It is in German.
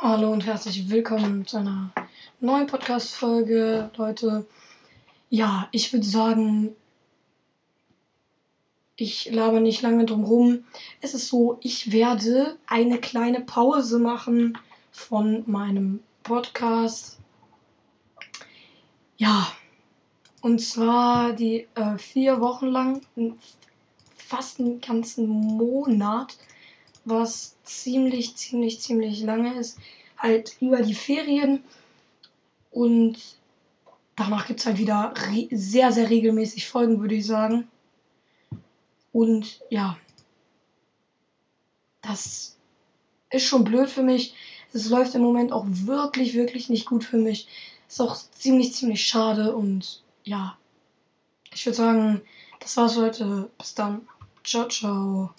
Hallo und herzlich willkommen zu einer neuen Podcast-Folge, Leute. Ja, ich würde sagen, ich laber nicht lange drum rum. Es ist so, ich werde eine kleine Pause machen von meinem Podcast. Ja, und zwar die äh, vier Wochen lang, fast einen ganzen Monat, was ziemlich, ziemlich, ziemlich lange ist. Halt über die Ferien. Und danach gibt es halt wieder sehr, sehr regelmäßig Folgen, würde ich sagen. Und ja, das ist schon blöd für mich. Es läuft im Moment auch wirklich, wirklich nicht gut für mich. Ist auch ziemlich, ziemlich schade und ja. Ich würde sagen, das war's für heute. Bis dann. Ciao, ciao.